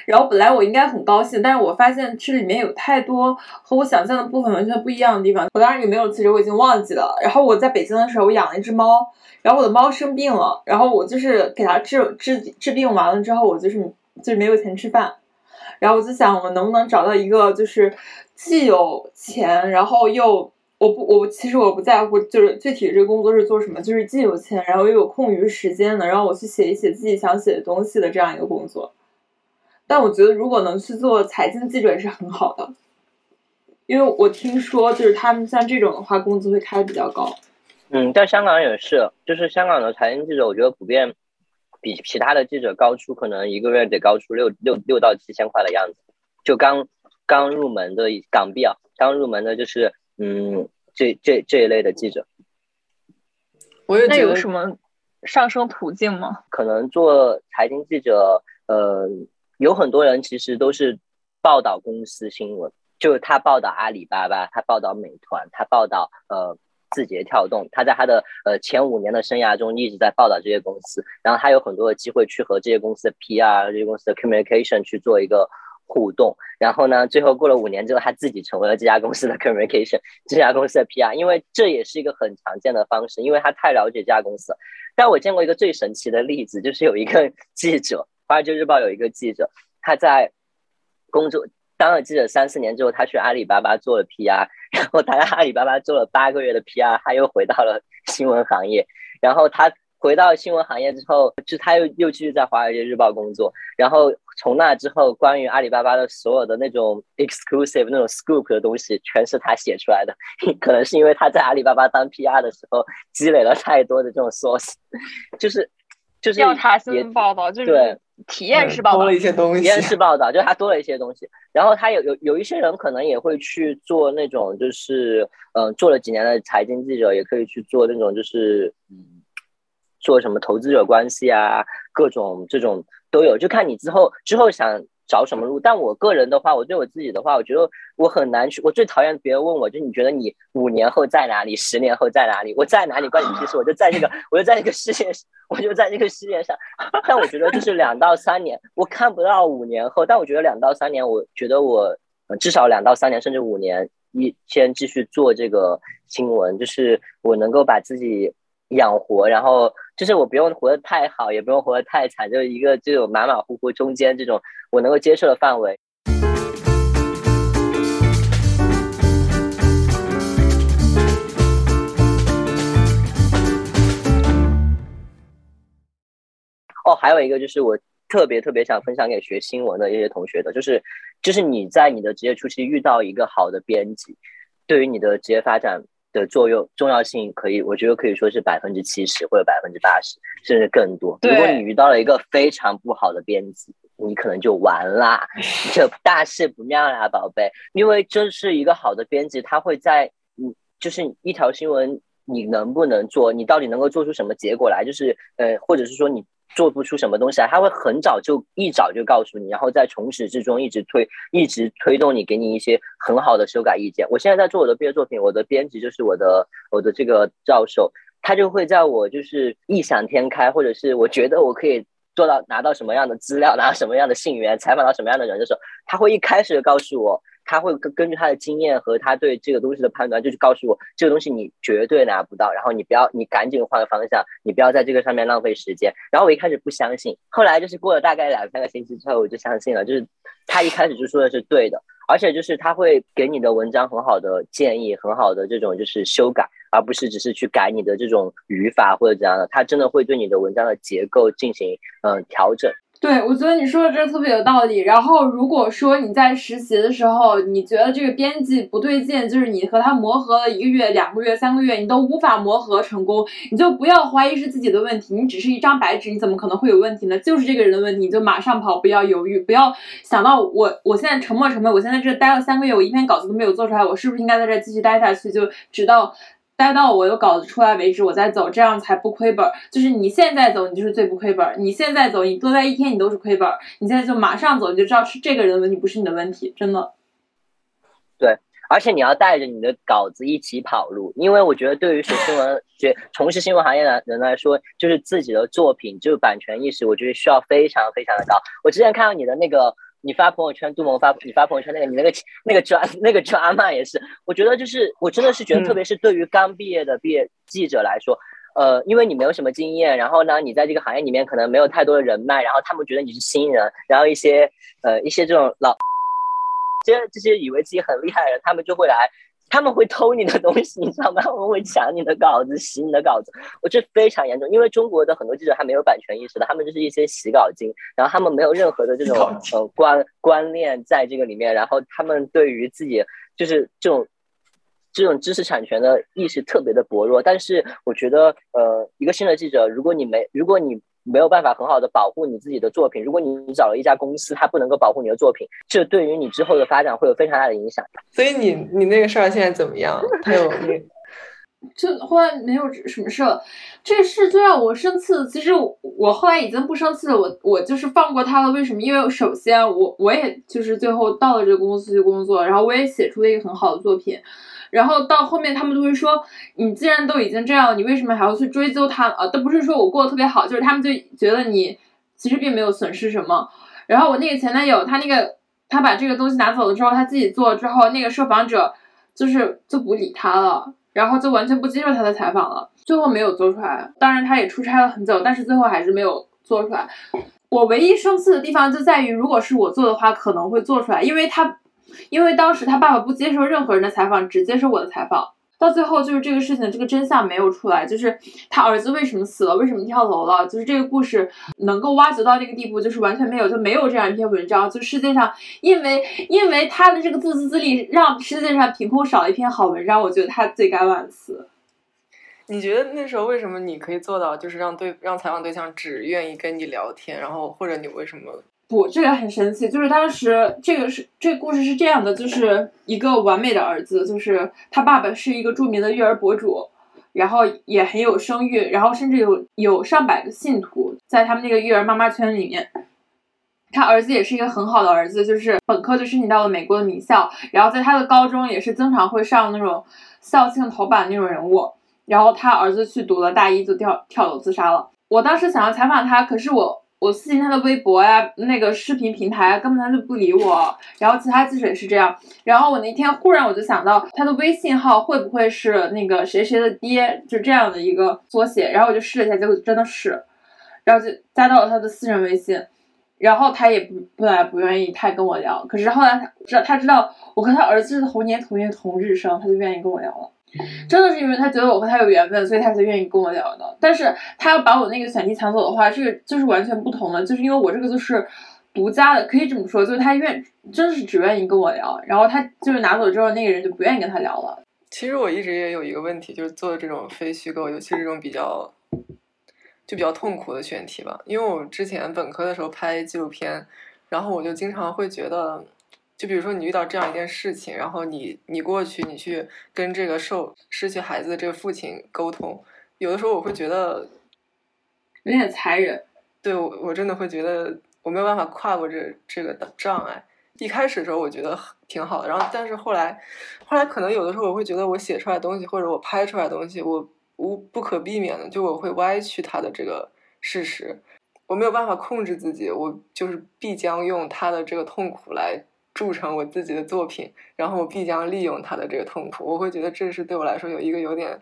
然后本来我应该很高兴，但是我发现这里面有太多和我想象的部分完全不一样的地方。我当时有没有其实我已经忘记了。然后我在北京的时候，我养了一只猫，然后我的猫生病了，然后我就是给它治治治病完了之后，我就是就是没有钱吃饭。然后我就想，我能不能找到一个就是既有钱，然后又我不，我其实我不在乎，就是具体这个工作是做什么，就是既有钱，然后又有空余时间，能让我去写一写自己想写的东西的这样一个工作。但我觉得，如果能去做财经记者也是很好的，因为我听说，就是他们像这种的话，工资会开的比较高。嗯，在香港也是，就是香港的财经记者，我觉得普遍比其他的记者高出，可能一个月得高出六六六到七千块的样子。就刚刚入门的港币啊，刚入门的就是嗯，这这这一类的记者。我也觉得有什么上升途径吗？可能做财经记者，呃，有很多人其实都是报道公司新闻，就是他报道阿里巴巴，他报道美团，他报道呃。字节跳动，他在他的呃前五年的生涯中一直在报道这些公司，然后他有很多的机会去和这些公司的 PR、这些公司的 communication 去做一个互动。然后呢，最后过了五年之后，他自己成为了这家公司的 communication，这家公司的 PR。因为这也是一个很常见的方式，因为他太了解这家公司。但我见过一个最神奇的例子，就是有一个 记者，《华尔街日报》有一个记者，他在工作。当了记者三四年之后，他去阿里巴巴做了 PR，然后他在阿里巴巴做了八个月的 PR，他又回到了新闻行业。然后他回到新闻行业之后，就他又又继续在华尔街日报工作。然后从那之后，关于阿里巴巴的所有的那种 exclusive 那种 scoop 的东西，全是他写出来的。可能是因为他在阿里巴巴当 PR 的时候积累了太多的这种 source，就是就是调查新闻报道，就是对。体验式报道，多了一些东西。体验式报道，就是他多了一些东西。然后他有有有一些人可能也会去做那种，就是嗯，做了几年的财经记者，也可以去做那种，就是嗯，做什么投资者关系啊，各种这种都有，就看你之后之后想。找什么路？但我个人的话，我对我自己的话，我觉得我很难去。我最讨厌别人问我，就你觉得你五年后在哪里？十年后在哪里？我在哪里关你屁事？我就在这个，我就在这个世界，我就在这个世界上。但我觉得就是两到三年，我看不到五年后。但我觉得两到三年，我觉得我至少两到三年，甚至五年，一先继续做这个新闻，就是我能够把自己。养活，然后就是我不用活得太好，也不用活得太惨，就是一个这种马马虎虎中间这种我能够接受的范围。哦，还有一个就是我特别特别想分享给学新闻的一些同学的，就是就是你在你的职业初期遇到一个好的编辑，对于你的职业发展。的作用重要性可以，我觉得可以说是百分之七十或者百分之八十，甚至更多。如果你遇到了一个非常不好的编辑，你可能就完啦，这大事不妙啦，宝贝。因为这是一个好的编辑，他会在嗯，就是一条新闻你能不能做，你到底能够做出什么结果来，就是呃，或者是说你。做不出什么东西来，他会很早就一早就告诉你，然后在从始至终一直推，一直推动你，给你一些很好的修改意见。我现在在做我的毕业作品，我的编辑就是我的 我的这个教授，他就会在我就是异想天开，或者是我觉得我可以做到拿到什么样的资料，拿到什么样的信源，采访到什么样的人的时候，他会一开始就告诉我。他会根根据他的经验和他对这个东西的判断，就去告诉我这个东西你绝对拿不到，然后你不要，你赶紧换个方向，你不要在这个上面浪费时间。然后我一开始不相信，后来就是过了大概两三个星期之后，我就相信了，就是他一开始就说的是对的，而且就是他会给你的文章很好的建议，很好的这种就是修改，而不是只是去改你的这种语法或者怎样的，他真的会对你的文章的结构进行嗯调整。对，我觉得你说的这特别有道理。然后，如果说你在实习的时候，你觉得这个编辑不对劲，就是你和他磨合了一个月、两个月、三个月，你都无法磨合成功，你就不要怀疑是自己的问题，你只是一张白纸，你怎么可能会有问题呢？就是这个人的问题，你就马上跑，不要犹豫，不要想到我我现在沉没沉没，我现在这待了三个月，我一篇稿子都没有做出来，我是不是应该在这继续待下去，就直到。待到我有稿子出来为止，我再走，这样才不亏本。就是你现在走，你就是最不亏本。你现在走，你多待一天，你都是亏本。你现在就马上走，你就知道是这个人的问题，不是你的问题，真的。对，而且你要带着你的稿子一起跑路，因为我觉得对于学新闻、学从事新闻行业的人来说，就是自己的作品，就是版权意识，我觉得需要非常非常的高。我之前看到你的那个。你发朋友圈，杜萌发你发朋友圈那个，你那个那个抓那个抓嘛也是，我觉得就是我真的是觉得，特别是对于刚毕业的毕业记者来说，呃，因为你没有什么经验，然后呢，你在这个行业里面可能没有太多的人脉，然后他们觉得你是新人，然后一些呃一些这种老，这些这些以为自己很厉害的人，他们就会来他们会偷你的东西，你知道吗？他们会抢你的稿子，洗你的稿子，我这非常严重。因为中国的很多记者还没有版权意识的，他们就是一些洗稿精，然后他们没有任何的这种呃观观念在这个里面，然后他们对于自己就是这种这种知识产权的意识特别的薄弱。但是我觉得，呃，一个新的记者，如果你没如果你没有办法很好的保护你自己的作品。如果你找了一家公司，它不能够保护你的作品，这对于你之后的发展会有非常大的影响。所以你你那个事儿现在怎么样？还有那，就后来没有什么事了。这事最让我生气的，其实我后来已经不生气了。我我就是放过他了。为什么？因为首先我我也就是最后到了这个公司去工作，然后我也写出了一个很好的作品。然后到后面，他们都会说，你既然都已经这样，你为什么还要去追究他？呃，都不是说我过得特别好，就是他们就觉得你其实并没有损失什么。然后我那个前男友，他那个他把这个东西拿走了之后，他自己做之后，那个受访者就是就不理他了，然后就完全不接受他的采访了，最后没有做出来。当然他也出差了很久，但是最后还是没有做出来。我唯一生气的地方就在于，如果是我做的话，可能会做出来，因为他。因为当时他爸爸不接受任何人的采访，只接受我的采访。到最后就是这个事情，这个真相没有出来，就是他儿子为什么死了，为什么跳楼了，就是这个故事能够挖掘到那个地步，就是完全没有，就没有这样一篇文章。就世界上，因为因为他的这个自私自利，让世界上凭空少了一篇好文章。我觉得他罪该万死。你觉得那时候为什么你可以做到，就是让对让采访对象只愿意跟你聊天，然后或者你为什么？不，这个很神奇，就是当时这个是这个故事是这样的，就是一个完美的儿子，就是他爸爸是一个著名的育儿博主，然后也很有声誉，然后甚至有有上百个信徒在他们那个育儿妈妈圈里面。他儿子也是一个很好的儿子，就是本科就申请到了美国的名校，然后在他的高中也是经常会上那种校庆头版那种人物。然后他儿子去读了大一就跳跳楼自杀了。我当时想要采访他，可是我。我私信他的微博呀，那个视频平台根本他就不理我。然后其他记者也是这样。然后我那天忽然我就想到，他的微信号会不会是那个谁谁的爹，就这样的一个缩写。然后我就试了一下，结果真的是，然后就加到了他的私人微信。然后他也不不来不愿意太跟我聊。可是后来他知道他知道我和他儿子是同年同月同日生，他就愿意跟我聊了。真的是因为他觉得我和他有缘分，所以他才愿意跟我聊的。但是他要把我那个选题抢走的话，这个就是完全不同的。就是因为我这个就是独家的，可以这么说，就是他愿真的是只愿意跟我聊，然后他就是拿走之后，那个人就不愿意跟他聊了。其实我一直也有一个问题，就是做这种非虚构，尤其是这种比较就比较痛苦的选题吧。因为我之前本科的时候拍纪录片，然后我就经常会觉得。就比如说你遇到这样一件事情，然后你你过去你去跟这个受失去孩子的这个父亲沟通，有的时候我会觉得有点残忍。对我我真的会觉得我没有办法跨过这这个障碍。一开始的时候我觉得挺好的，然后但是后来后来可能有的时候我会觉得我写出来的东西或者我拍出来的东西，我无不可避免的就我会歪曲它的这个事实，我没有办法控制自己，我就是必将用他的这个痛苦来。铸成我自己的作品，然后我必将利用他的这个痛苦。我会觉得这是对我来说有一个有点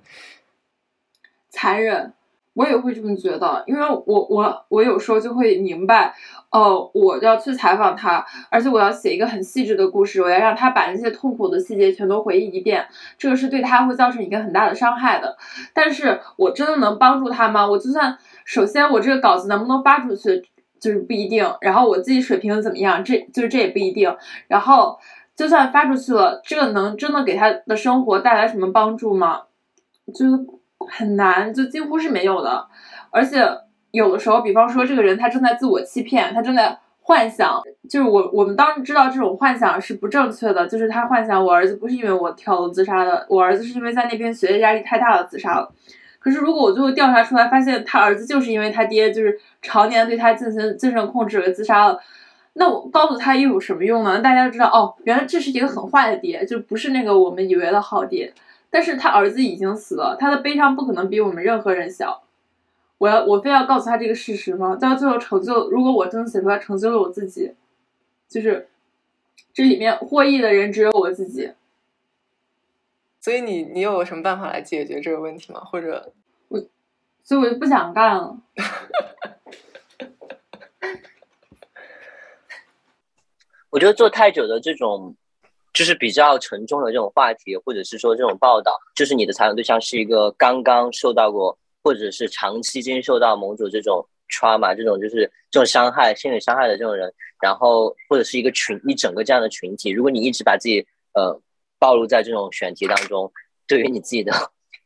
残忍，我也会这么觉得，因为我我我有时候就会明白，哦，我要去采访他，而且我要写一个很细致的故事，我要让他把那些痛苦的细节全都回忆一遍，这个是对他会造成一个很大的伤害的。但是我真的能帮助他吗？我就算首先我这个稿子能不能发出去？就是不一定，然后我自己水平怎么样，这就是这也不一定。然后就算发出去了，这个能真的给他的生活带来什么帮助吗？就很难，就几乎是没有的。而且有的时候，比方说这个人他正在自我欺骗，他正在幻想，就是我我们当时知道这种幻想是不正确的，就是他幻想我儿子不是因为我跳楼自杀的，我儿子是因为在那边学业压力太大了自杀了。可是，如果我最后调查出来，发现他儿子就是因为他爹就是常年对他进行精神控制而自杀了，那我告诉他又有什么用呢？大家都知道，哦，原来这是一个很坏的爹，就不是那个我们以为的好爹。但是他儿子已经死了，他的悲伤不可能比我们任何人小。我要我非要告诉他这个事实吗？到最后成就，如果我真的写出来成就了我自己，就是这里面获益的人只有我自己。所以你你有什么办法来解决这个问题吗？或者我，所以我就不想干了。我觉得做太久的这种，就是比较沉重的这种话题，或者是说这种报道，就是你的采访对象是一个刚刚受到过，或者是长期经受到某种这种 trauma 这种就是这种伤害、心理伤害的这种人，然后或者是一个群一整个这样的群体，如果你一直把自己呃暴露在这种选题当中，对于你自己的，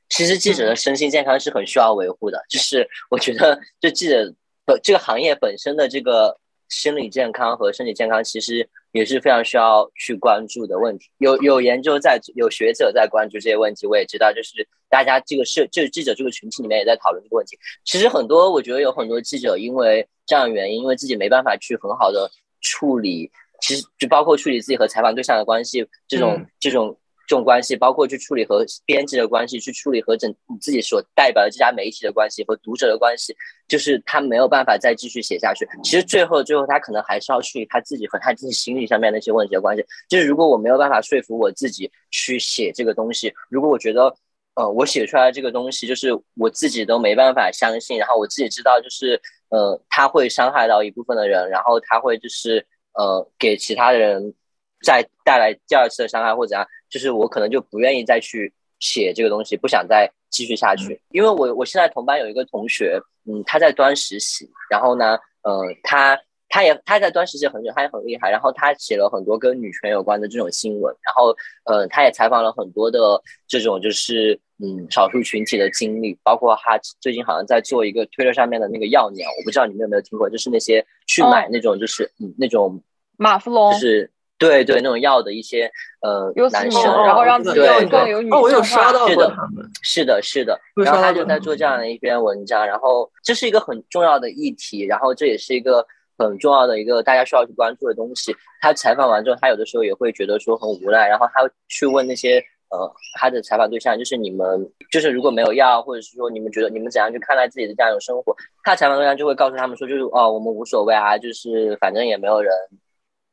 其实记者的身心健康是很需要维护的。就是我觉得，就记者本这个行业本身的这个心理健康和身体健康，其实。也是非常需要去关注的问题，有有研究在，有学者在关注这些问题。我也知道，就是大家这个社，就是记者这个群体里面也在讨论这个问题。其实很多，我觉得有很多记者因为这样的原因，因为自己没办法去很好的处理，其实就包括处理自己和采访对象的关系，这种这种。这种关系，包括去处理和编辑的关系，去处理和整你自己所代表的这家媒体的关系和读者的关系，就是他没有办法再继续写下去。其实最后，最后他可能还是要处理他自己和他自己心理上面那些问题的关系。就是如果我没有办法说服我自己去写这个东西，如果我觉得，呃，我写出来这个东西就是我自己都没办法相信，然后我自己知道就是，呃，他会伤害到一部分的人，然后他会就是，呃，给其他的人。再带来第二次的伤害或者怎样，就是我可能就不愿意再去写这个东西，不想再继续下去。因为我我现在同班有一个同学，嗯，他在端实习，然后呢，呃，他他也他在端实习很久，他也很厉害，然后他写了很多跟女权有关的这种新闻，然后呃，他也采访了很多的这种就是嗯少数群体的经历，包括他最近好像在做一个推特上面的那个药鸟，我不知道你们有没有听过，就是那些去买那种就是嗯那种马夫龙，就是。对对，那种药的一些呃男生，然后让自己更有女性化。哦，我有刷到过他们。是的，是的。然后他就在做这样的一篇文章，然后这是一个很重要的议题，然后这也是一个很重要的一个大家需要去关注的东西。他采访完之后，他有的时候也会觉得说很无奈，然后他去问那些呃他的采访对象，就是你们就是如果没有要，或者是说你们觉得你们怎样去看待自己的这样一种生活？他采访对象就会告诉他们说，就是哦我们无所谓啊，就是反正也没有人。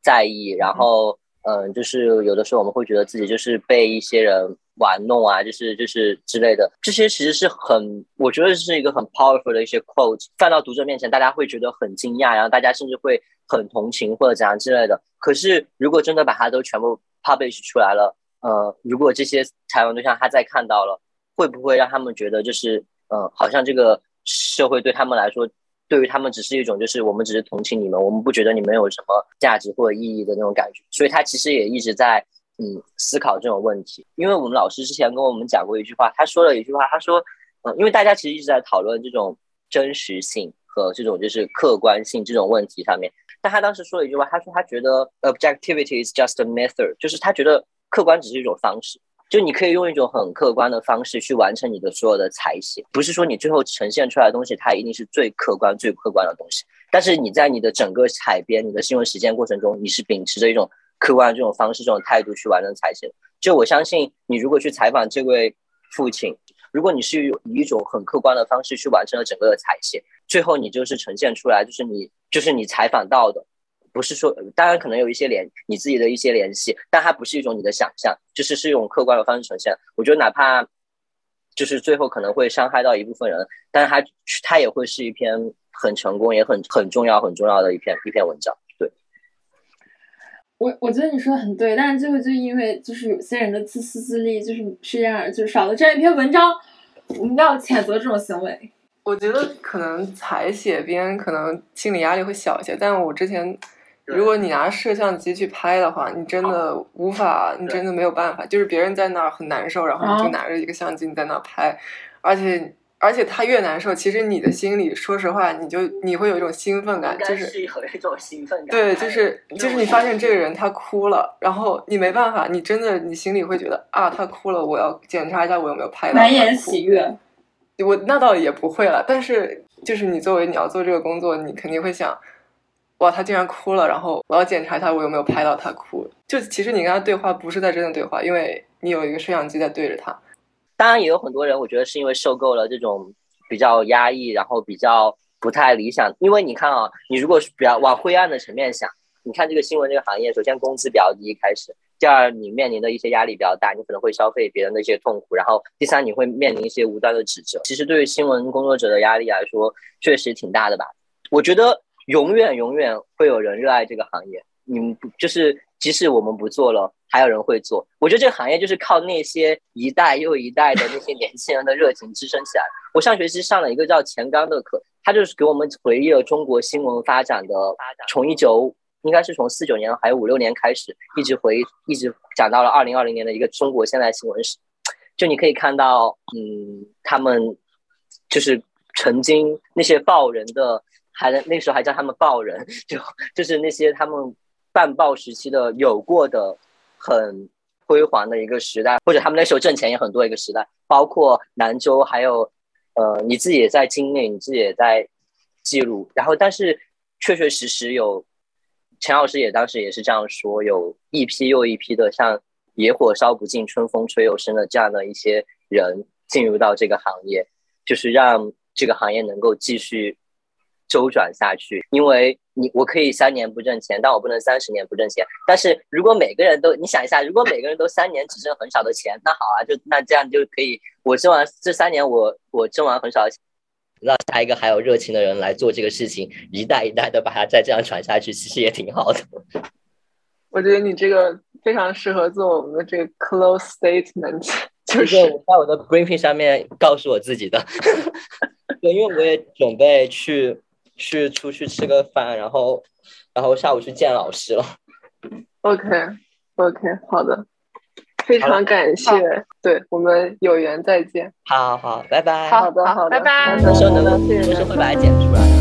在意，然后，嗯，就是有的时候我们会觉得自己就是被一些人玩弄啊，就是就是之类的，这些其实是很，我觉得是一个很 powerful 的一些 quote，放到读者面前，大家会觉得很惊讶，然后大家甚至会很同情或者怎样之类的。可是如果真的把它都全部 publish 出来了，呃，如果这些采访对象他再看到了，会不会让他们觉得就是，嗯，好像这个社会对他们来说。对于他们只是一种，就是我们只是同情你们，我们不觉得你们有什么价值或者意义的那种感觉，所以他其实也一直在嗯思考这种问题。因为我们老师之前跟我们讲过一句话，他说了一句话，他说，嗯，因为大家其实一直在讨论这种真实性和这种就是客观性这种问题上面，但他当时说了一句话，他说他觉得 objectivity is just a method，就是他觉得客观只是一种方式。就你可以用一种很客观的方式去完成你的所有的采写，不是说你最后呈现出来的东西它一定是最客观、最客观的东西。但是你在你的整个采编、你的新闻实践过程中，你是秉持着一种客观的这种方式、这种态度去完成采写。就我相信，你如果去采访这位父亲，如果你是以一种很客观的方式去完成了整个的采写，最后你就是呈现出来，就是你就是你采访到的。不是说，当然可能有一些联你自己的一些联系，但它不是一种你的想象，就是是一种客观的方式呈现。我觉得哪怕就是最后可能会伤害到一部分人，但是它它也会是一篇很成功也很很重要很重要的一篇一篇文章。对，我我觉得你说的很对，但是最后就因为就是有些人的自私自利，就是是这样，就是少了这样一篇文章，我们要谴责这种行为。我觉得可能采写编可能心理压力会小一些，但我之前。如果你拿摄像机去拍的话，你真的无法，你真的没有办法。就是别人在那儿很难受，然后你就拿着一个相机你在那儿拍，而且而且他越难受，其实你的心里，说实话，你就你会有一种兴奋感，就是有一种兴奋感。对，就是就是你发现这个人他哭了，然后你没办法，你真的你心里会觉得啊，他哭了，我要检查一下我有没有拍到。满眼喜悦。我那倒也不会了，但是就是你作为你要做这个工作，你肯定会想。哇，他竟然哭了！然后我要检查一下我有没有拍到他哭。就其实你跟他对话不是在真的对话，因为你有一个摄像机在对着他。当然也有很多人，我觉得是因为受够了这种比较压抑，然后比较不太理想。因为你看啊，你如果是比较往灰暗的层面想，你看这个新闻这个行业，首先工资比较低，开始；第二，你面临的一些压力比较大，你可能会消费别人的一些痛苦；然后第三，你会面临一些无端的指责。其实对于新闻工作者的压力来说，确实挺大的吧？我觉得。永远永远会有人热爱这个行业，你们不就是即使我们不做了，还有人会做。我觉得这个行业就是靠那些一代又一代的那些年轻人的热情支撑起来。我上学期上了一个叫钱刚的课，他就是给我们回忆了中国新闻发展的，从一九应该是从四九年还有五六年开始，一直回一直讲到了二零二零年的一个中国现代新闻史。就你可以看到，嗯，他们就是曾经那些报人的，还那时候还叫他们报人，就就是那些他们。办报时期的有过的很辉煌的一个时代，或者他们那时候挣钱也很多一个时代，包括兰州，还有呃你自己也在经历，你自己也在记录。然后，但是确确实实有陈老师也当时也是这样说，有一批又一批的像野火烧不尽，春风吹又生的这样的一些人进入到这个行业，就是让这个行业能够继续。周转下去，因为你我可以三年不挣钱，但我不能三十年不挣钱。但是如果每个人都，你想一下，如果每个人都三年只挣很少的钱，那好啊，就那这样就可以，我挣完这三年，我我挣完很少的钱，让下一个还有热情的人来做这个事情，一代一代的把它再这样传下去，其实也挺好的。我觉得你这个非常适合做我们的这个 close statement，就是我在我的 briefing 上面告诉我自己的，对，因为我也准备去。去出去吃个饭，然后，然后下午去见老师了。OK，OK，好的，非常感谢，对我们有缘再见。好好好，拜拜。好的，好的，拜拜。到时候能不能，到时候会把它剪出来。